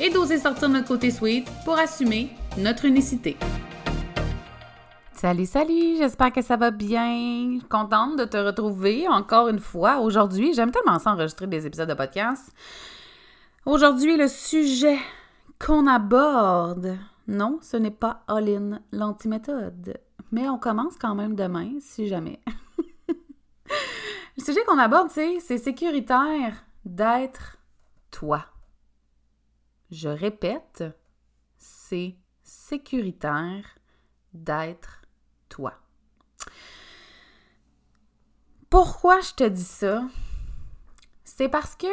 et d'oser sortir notre côté sweet pour assumer notre unicité. Salut, salut, j'espère que ça va bien. Contente de te retrouver encore une fois aujourd'hui. J'aime tellement ça enregistrer des épisodes de podcast. Aujourd'hui, le sujet qu'on aborde, non, ce n'est pas all-in l'antiméthode, mais on commence quand même demain, si jamais. le sujet qu'on aborde, c'est sécuritaire d'être toi. Je répète, c'est sécuritaire d'être toi. Pourquoi je te dis ça? C'est parce que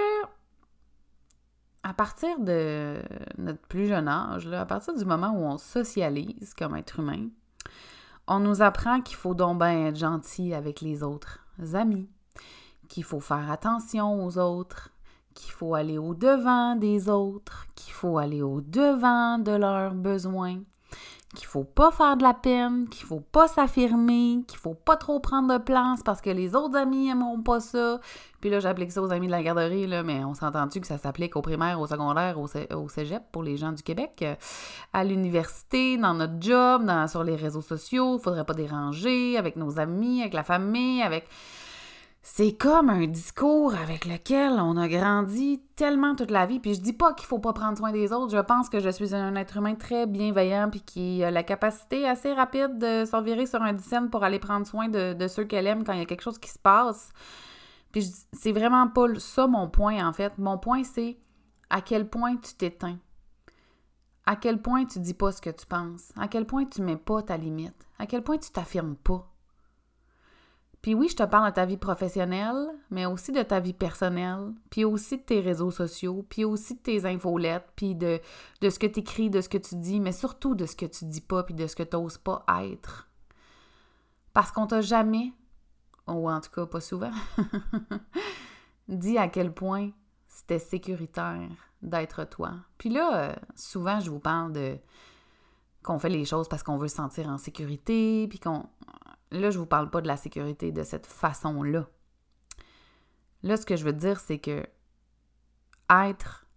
à partir de notre plus jeune âge, à partir du moment où on socialise comme être humain, on nous apprend qu'il faut donc être gentil avec les autres amis, qu'il faut faire attention aux autres, qu'il faut aller au-devant des autres, qu'il faut aller au-devant de leurs besoins, qu'il faut pas faire de la peine, qu'il faut pas s'affirmer, qu'il faut pas trop prendre de place parce que les autres amis n'aimeront pas ça. Puis là, j'applique ça aux amis de la garderie, là, mais on s'entend-tu que ça s'applique au primaire, au secondaire, au, cégep pour les gens du Québec, à l'université, dans notre job, sur les réseaux sociaux, il faudrait pas déranger avec nos amis, avec la famille, avec c'est comme un discours avec lequel on a grandi tellement toute la vie. Puis je dis pas qu'il faut pas prendre soin des autres. Je pense que je suis un être humain très bienveillant puis qui a la capacité assez rapide de s'en virer sur un dizaine pour aller prendre soin de, ceux qu'elle aime quand il y a quelque chose qui se passe. Puis c'est vraiment pas ça mon point en fait. Mon point c'est à quel point tu t'éteins. À quel point tu dis pas ce que tu penses. À quel point tu mets pas ta limite. À quel point tu t'affirmes pas. Puis oui, je te parle de ta vie professionnelle, mais aussi de ta vie personnelle, puis aussi de tes réseaux sociaux, puis aussi de tes infolettes, puis de, de ce que tu écris, de ce que tu dis, mais surtout de ce que tu dis pas, puis de ce que tu n'oses pas être. Parce qu'on t'a jamais, ou en tout cas pas souvent, dit à quel point c'était sécuritaire d'être toi. Puis là, euh, souvent, je vous parle de qu'on fait les choses parce qu'on veut se sentir en sécurité, puis qu'on Là, je ne vous parle pas de la sécurité de cette façon-là. Là, ce que je veux dire, c'est que être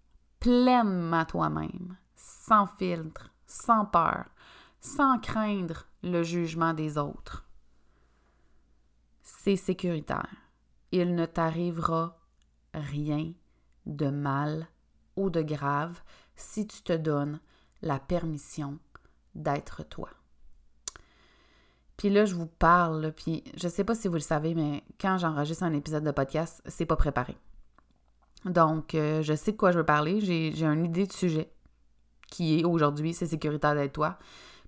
pleinement toi-même, sans filtre, sans peur, sans craindre le jugement des autres, c'est sécuritaire. Il ne t'arrivera rien de mal ou de grave si tu te donnes la permission d'être toi. Puis là, je vous parle, puis je sais pas si vous le savez, mais quand j'enregistre un épisode de podcast, c'est pas préparé. Donc, euh, je sais de quoi je veux parler. J'ai une idée de sujet qui est aujourd'hui, c'est sécuritaire d'être toi.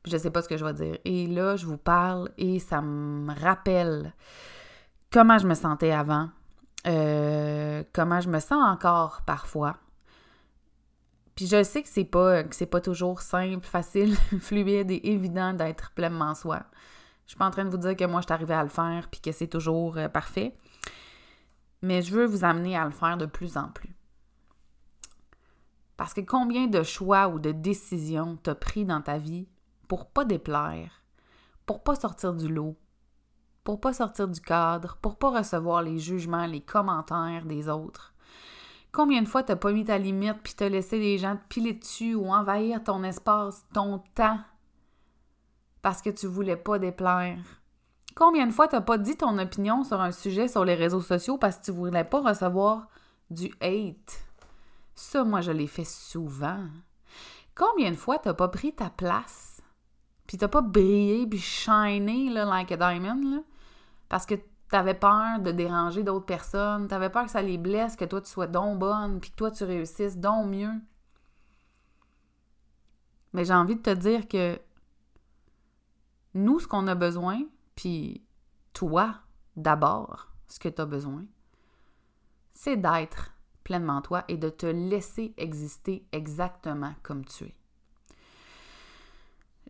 Puis je sais pas ce que je vais dire. Et là, je vous parle et ça me rappelle comment je me sentais avant, euh, comment je me sens encore parfois. Puis je sais que c'est pas que c'est pas toujours simple, facile, fluide et évident d'être pleinement soi. Je suis pas en train de vous dire que moi, je suis arrivée à le faire puis que c'est toujours euh, parfait. Mais je veux vous amener à le faire de plus en plus. Parce que combien de choix ou de décisions t'as pris dans ta vie pour pas déplaire, pour pas sortir du lot, pour pas sortir du cadre, pour pas recevoir les jugements, les commentaires des autres? Combien de fois t'as pas mis ta limite puis t'as laissé des gens te piler dessus ou envahir ton espace, ton temps parce que tu voulais pas déplaire? Combien de fois t'as pas dit ton opinion sur un sujet sur les réseaux sociaux parce que tu voulais pas recevoir du hate? Ça, moi, je l'ai fait souvent. Combien de fois t'as pas pris ta place? Puis t'as pas brillé puis shiné là, like a diamond, là, parce que t'avais peur de déranger d'autres personnes, t'avais peur que ça les blesse, que toi tu sois donc bonne, puis que toi tu réussisses donc mieux. Mais j'ai envie de te dire que nous, ce qu'on a besoin, puis toi, d'abord, ce que tu as besoin, c'est d'être pleinement toi et de te laisser exister exactement comme tu es.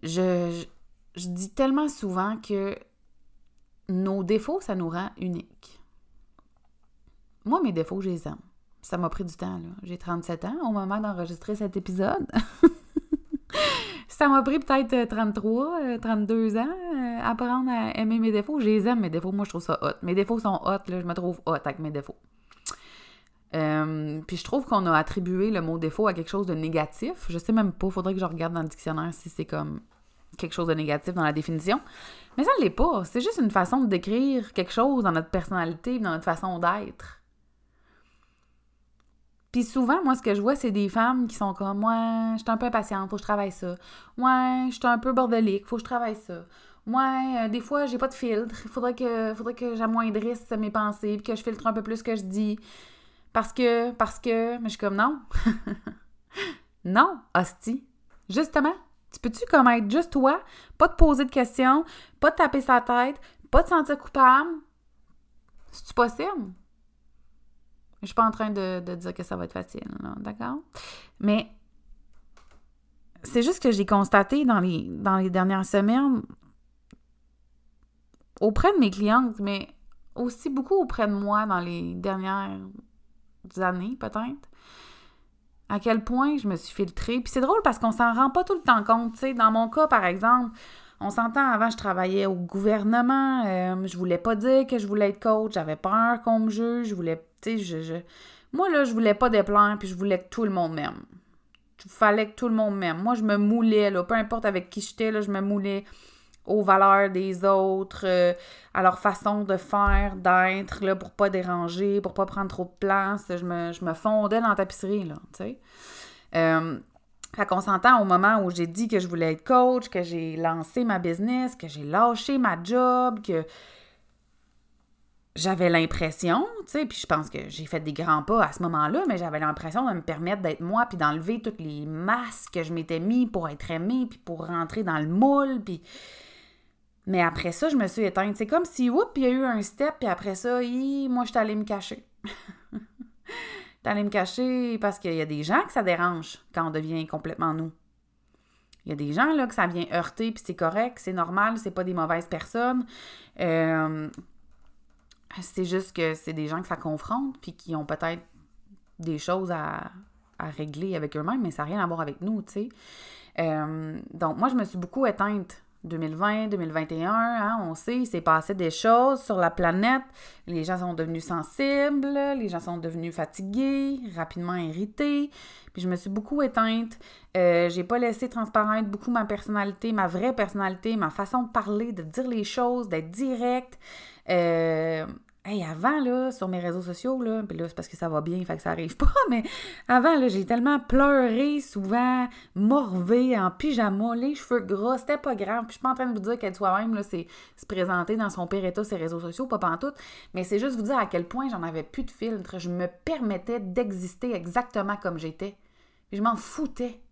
Je, je, dis tellement souvent que nos défauts, ça nous rend uniques. Moi, mes défauts, je les aime. Ça m'a pris du temps, là. J'ai 37 ans au moment d'enregistrer cet épisode. ça m'a pris peut-être 33, 32 ans euh, apprendre à aimer mes défauts. Je les aime, mes défauts. Moi, je trouve ça hot. Mes défauts sont hot, là. Je me trouve hot avec mes défauts. Euh, puis je trouve qu'on a attribué le mot défaut à quelque chose de négatif. Je sais même pas, faudrait que je regarde dans le dictionnaire si c'est comme quelque chose de négatif dans la définition. Mais ça ne l'est pas. C'est juste une façon de décrire quelque chose dans notre personnalité, dans notre façon d'être. Puis souvent, moi, ce que je vois, c'est des femmes qui sont comme Ouais, je suis un peu impatiente, faut que je travaille ça. Ouais, je suis un peu bordelique, faut que je travaille ça. Ouais, euh, des fois, j'ai pas de filtre. Il faudrait que, faudrait que j'amoindrisse mes pensées, puis que je filtre un peu plus ce que je dis. Parce que, parce que. Mais je suis comme Non. non, hostie. Justement, tu peux-tu comme être juste toi, pas te poser de questions, pas te taper sa tête, pas te sentir coupable? C'est-tu possible? Je suis pas en train de, dire que ça va être facile, d'accord? Mais c'est juste que j'ai constaté dans les, dans les dernières semaines, auprès de mes clientes, mais aussi beaucoup auprès de moi dans les dernières années, peut-être, à quel point je me suis filtrée. Puis c'est drôle parce qu'on s'en rend pas tout le temps compte. Dans mon cas, par exemple, on s'entend, avant, je travaillais au gouvernement. Euh, je voulais pas dire que je voulais être coach. J'avais peur qu'on me juge. Je voulais, tu sais, je, je, Moi, là, je voulais pas déplaire, puis je voulais que tout le monde m'aime. Il fallait que tout le monde m'aime. Moi, je me moulais, là. Peu importe avec qui j'étais, là, je me moulais aux valeurs des autres, euh, à leur façon de faire, d'être, là, pour pas déranger, pour pas prendre trop de place. Je me, je me fondais dans la tapisserie, là, tu sais. Euh, fait qu'on s'entend au moment où j'ai dit que je voulais être coach, que j'ai lancé ma business, que j'ai lâché ma job, que j'avais l'impression, tu sais, puis je pense que j'ai fait des grands pas à ce moment-là, mais j'avais l'impression de me permettre d'être moi, puis d'enlever toutes les masques que je m'étais mis pour être aimée, puis pour rentrer dans le moule, puis mais après ça, je me suis éteinte. C'est comme si, oups, il y a eu un step, puis après ça, moi, je suis allée me cacher. je allée me cacher parce qu'il y a des gens que ça dérange quand on devient complètement nous. Il y a des gens là que ça vient heurter, puis c'est correct, c'est normal, c'est pas des mauvaises personnes. Euh, c'est juste que c'est des gens que ça confronte, puis qui ont peut-être des choses à, régler avec eux-mêmes, mais ça n'a rien à voir avec nous, tu sais. Euh, donc, moi, je me suis beaucoup éteinte 2020, 2021, hein, on sait, il s'est passé des choses sur la planète. Les gens sont devenus sensibles, les gens sont devenus fatigués, rapidement irrités. Puis je me suis beaucoup éteinte. Euh, j'ai pas laissé transparaître beaucoup ma personnalité, ma vraie personnalité, ma façon de parler, de dire les choses, d'être direct. Euh, Hey, avant, là, sur mes réseaux sociaux, là, puis c'est parce que ça va bien, fait que ça arrive pas, mais avant, là, j'ai tellement pleuré souvent, morvé, en pyjama, les cheveux gras, c'était pas grave. Puis je suis pas en train de vous dire qu'être soi-même, c'est se présenter dans son pire état, ses réseaux sociaux, pas pantoute, mais c'est juste vous dire à quel point j'en avais plus de filtre. Je me permettais d'exister exactement comme j'étais. Je m'en foutais.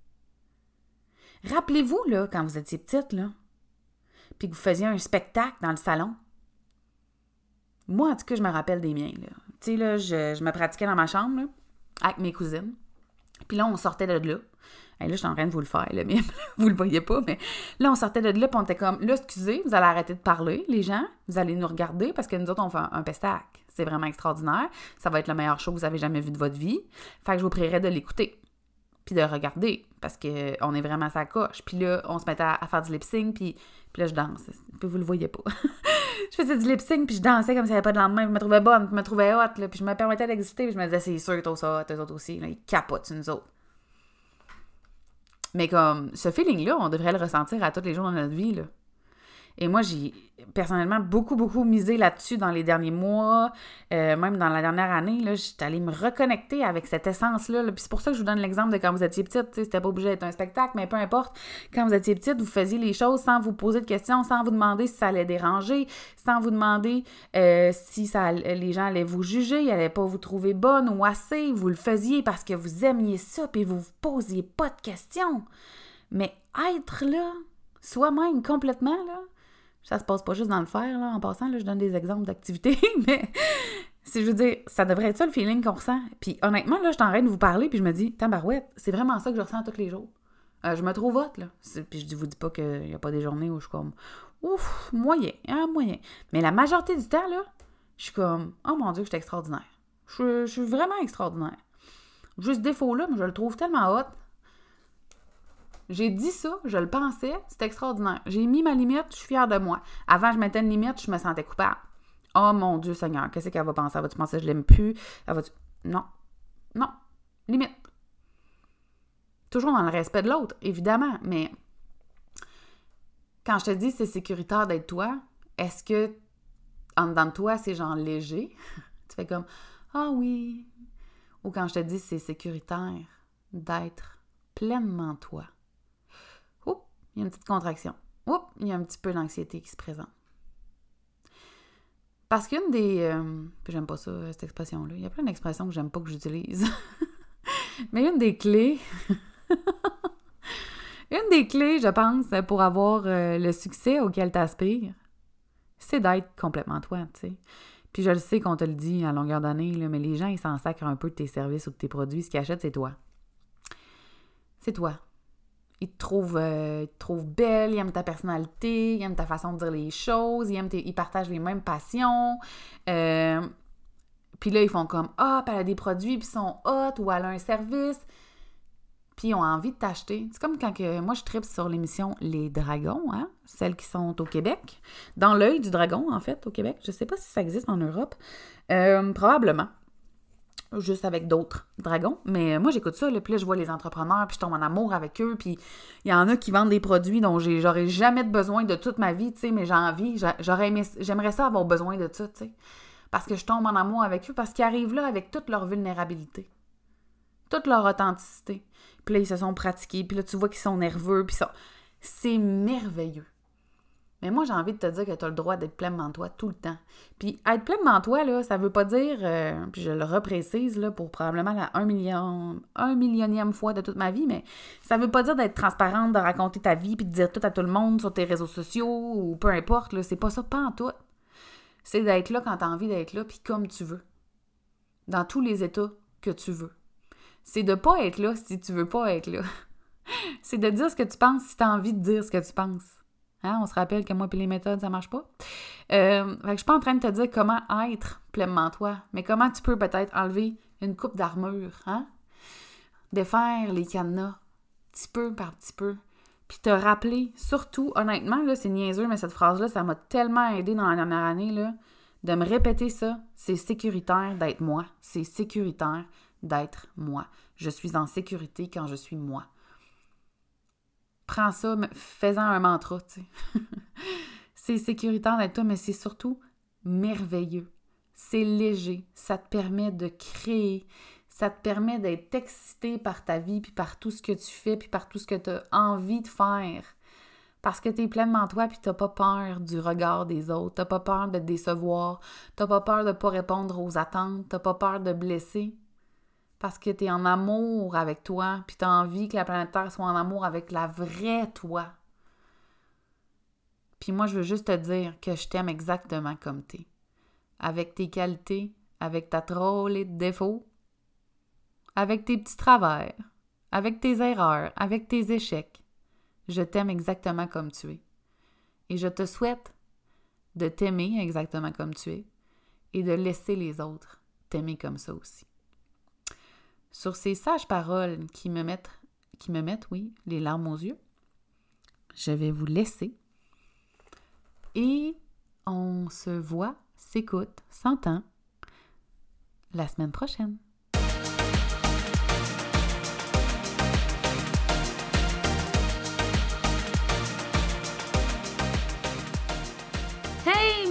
Rappelez-vous, là, quand vous étiez petite, là, puis que vous faisiez un spectacle dans le salon, moi, en tout cas, je me rappelle des miens. Tu sais, là, je, me pratiquais dans ma chambre avec mes cousines. Puis là, on sortait de là. Et là, je suis en train de vous le faire, là, mais vous le voyez pas, mais là, on sortait de là, puis on était comme, là, excusez, vous allez arrêter de parler, les gens, vous allez nous regarder, parce que nous autres, on fait un, pestac. C'est vraiment extraordinaire. Ça va être le meilleur show que vous avez jamais vu de votre vie. Fait que je vous prierai de l'écouter, puis de regarder, parce qu'on est vraiment sa coche. Puis là, on se mettait à, faire du lip-sync, puis, puis là, je danse. Puis vous le voyez pas. je faisais du lip sync, puis je dansais comme s'il n'y avait pas de lendemain. Je me trouvais bonne, je me trouvais hot, là, puis je me permettais d'exister, puis je me disais, c'est sûr que t'as ça eux autres aussi. Là, ils capotent nous autres. Mais comme, ce feeling-là, on devrait le ressentir à tous les jours dans notre vie, là. Et moi, j'ai personnellement beaucoup, beaucoup misé là-dessus dans les derniers mois, euh, même dans la dernière année. Là, j'étais allée me reconnecter avec cette essence-là. Puis c'est pour ça que je vous donne l'exemple de quand vous étiez petite. C'était pas obligé d'être un spectacle, mais peu importe. Quand vous étiez petite, vous faisiez les choses sans vous poser de questions, sans vous demander si ça allait déranger, sans vous demander euh, si ça, les gens allaient vous juger, ils n'allaient pas vous trouver bonne ou assez. Vous le faisiez parce que vous aimiez ça, puis vous vous posiez pas de questions. Mais être là, soi-même complètement, là, ça se passe pas juste dans le faire, là. En passant, là, je donne des exemples d'activités, mais Si je veux dire, ça devrait être ça le feeling qu'on ressent. Puis honnêtement, là, je t'arrête de vous parler, puis je me dis, tabarouette, c'est vraiment ça que je ressens tous les jours. Euh, je me trouve hot, là. Puis je vous dis pas qu'il n'y a pas des journées où je suis comme, ouf, moyen, hein, moyen. Mais la majorité du temps, là, je suis comme, oh mon Dieu, je suis extraordinaire. Je, suis vraiment extraordinaire. Juste défaut là, mais je le trouve tellement hot. J'ai dit ça, je le pensais, c'est extraordinaire. J'ai mis ma limite, je suis fière de moi. Avant, je mettais une limite, je me sentais coupable. Oh mon Dieu Seigneur, qu'est-ce qu'elle va penser? Elle va-tu penser que je l'aime plus? Elle va Non. Non. Limite. Toujours dans le respect de l'autre, évidemment, mais quand je te dis c'est sécuritaire d'être toi, est-ce que en dedans de toi, c'est genre léger? tu fais comme Ah oui. Ou quand je te dis c'est sécuritaire d'être pleinement toi. Il y a une petite contraction. Oups, il y a un petit peu d'anxiété qui se présente. Parce qu'une des. Euh, j'aime pas ça, cette expression-là. Il y a plein d'expressions que j'aime pas que j'utilise. Mais une des clés. une des clés, je pense, pour avoir euh, le succès auquel tu aspires, c'est d'être complètement toi, tu sais. Puis je le sais qu'on te le dit à longueur d'année, mais les gens, ils s'en sacrent un peu de tes services ou de tes produits. Ce qu'ils achètent, c'est toi. C'est toi ils te trouvent, euh, belle, ils aiment ta personnalité, ils aiment ta façon de dire les choses, ils, aiment ils partagent les mêmes passions. Euh, puis là, ils font comme Ah, elle a des produits, puis ils sont hot, ou elle a un service. Puis ils ont envie de t'acheter. C'est comme quand que, moi, je tripe sur l'émission Les Dragons, hein, celles qui sont au Québec. Dans l'œil du dragon, en fait, au Québec. Je sais pas si ça existe en Europe. Euh, probablement juste avec d'autres dragons. Mais moi, j'écoute ça, puis là, je vois les entrepreneurs, puis je tombe en amour avec eux, puis il y en a qui vendent des produits dont j'aurais jamais besoin de toute ma vie, tu sais, mais j'ai envie, j'aimerais ça avoir besoin de ça, tu sais. Parce que je tombe en amour avec eux, parce qu'ils arrivent là avec toute leur vulnérabilité, toute leur authenticité. Puis là, ils se sont pratiqués, puis là, tu vois qu'ils sont nerveux, puis ça... C'est merveilleux. Mais moi, j'ai envie de te dire que tu as le droit d'être pleinement toi tout le temps. Puis être pleinement toi, là, ça veut pas dire, euh, puis je le reprécise là, pour probablement la un million, un millionième fois de toute ma vie, mais ça veut pas dire d'être transparente, de raconter ta vie, puis de dire tout à tout le monde sur tes réseaux sociaux ou peu importe. Là, c'est pas ça, pas en tout. C'est d'être là quand tu as envie d'être là, puis comme tu veux. Dans tous les états que tu veux. C'est de pas être là si tu veux pas être là. c'est de dire ce que tu penses si tu as envie de dire ce que tu penses. Hein, on se rappelle que moi et les méthodes, ça marche pas. Euh, fait que je suis pas en train de te dire comment être pleinement toi, mais comment tu peux peut-être enlever une coupe d'armure, hein? Défaire les cadenas, petit peu par petit peu. Puis te rappeler, surtout, honnêtement, là, c'est niaiseux, mais cette phrase-là, ça m'a tellement aidé dans la dernière année, là, de me répéter ça. C'est sécuritaire d'être moi. C'est sécuritaire d'être moi. Je suis en sécurité quand je suis moi prends ça, faisant un mantra, tu sais. c'est sécuritaire d'être toi, mais c'est surtout merveilleux. C'est léger. Ça te permet de créer. Ça te permet d'être excité par ta vie, puis par tout ce que tu fais, puis par tout ce que tu as envie de faire. Parce que tu es pleinement toi, puis tu pas peur du regard des autres. Tu pas peur de te décevoir. Tu pas peur de ne pas répondre aux attentes. Tu pas peur de blesser parce que tu es en amour avec toi, puis tu as envie que la planète Terre soit en amour avec la vraie toi. Puis moi, je veux juste te dire que je t'aime exactement comme tu es. Avec tes qualités, avec ta troll et de défauts, avec tes petits travers, avec tes erreurs, avec tes échecs. Je t'aime exactement comme tu es. Et je te souhaite de t'aimer exactement comme tu es et de laisser les autres t'aimer comme ça aussi. Sur ces sages paroles qui me mettent, oui, les larmes aux yeux, je vais vous laisser. Et on se voit, s'écoute, s'entend la semaine prochaine.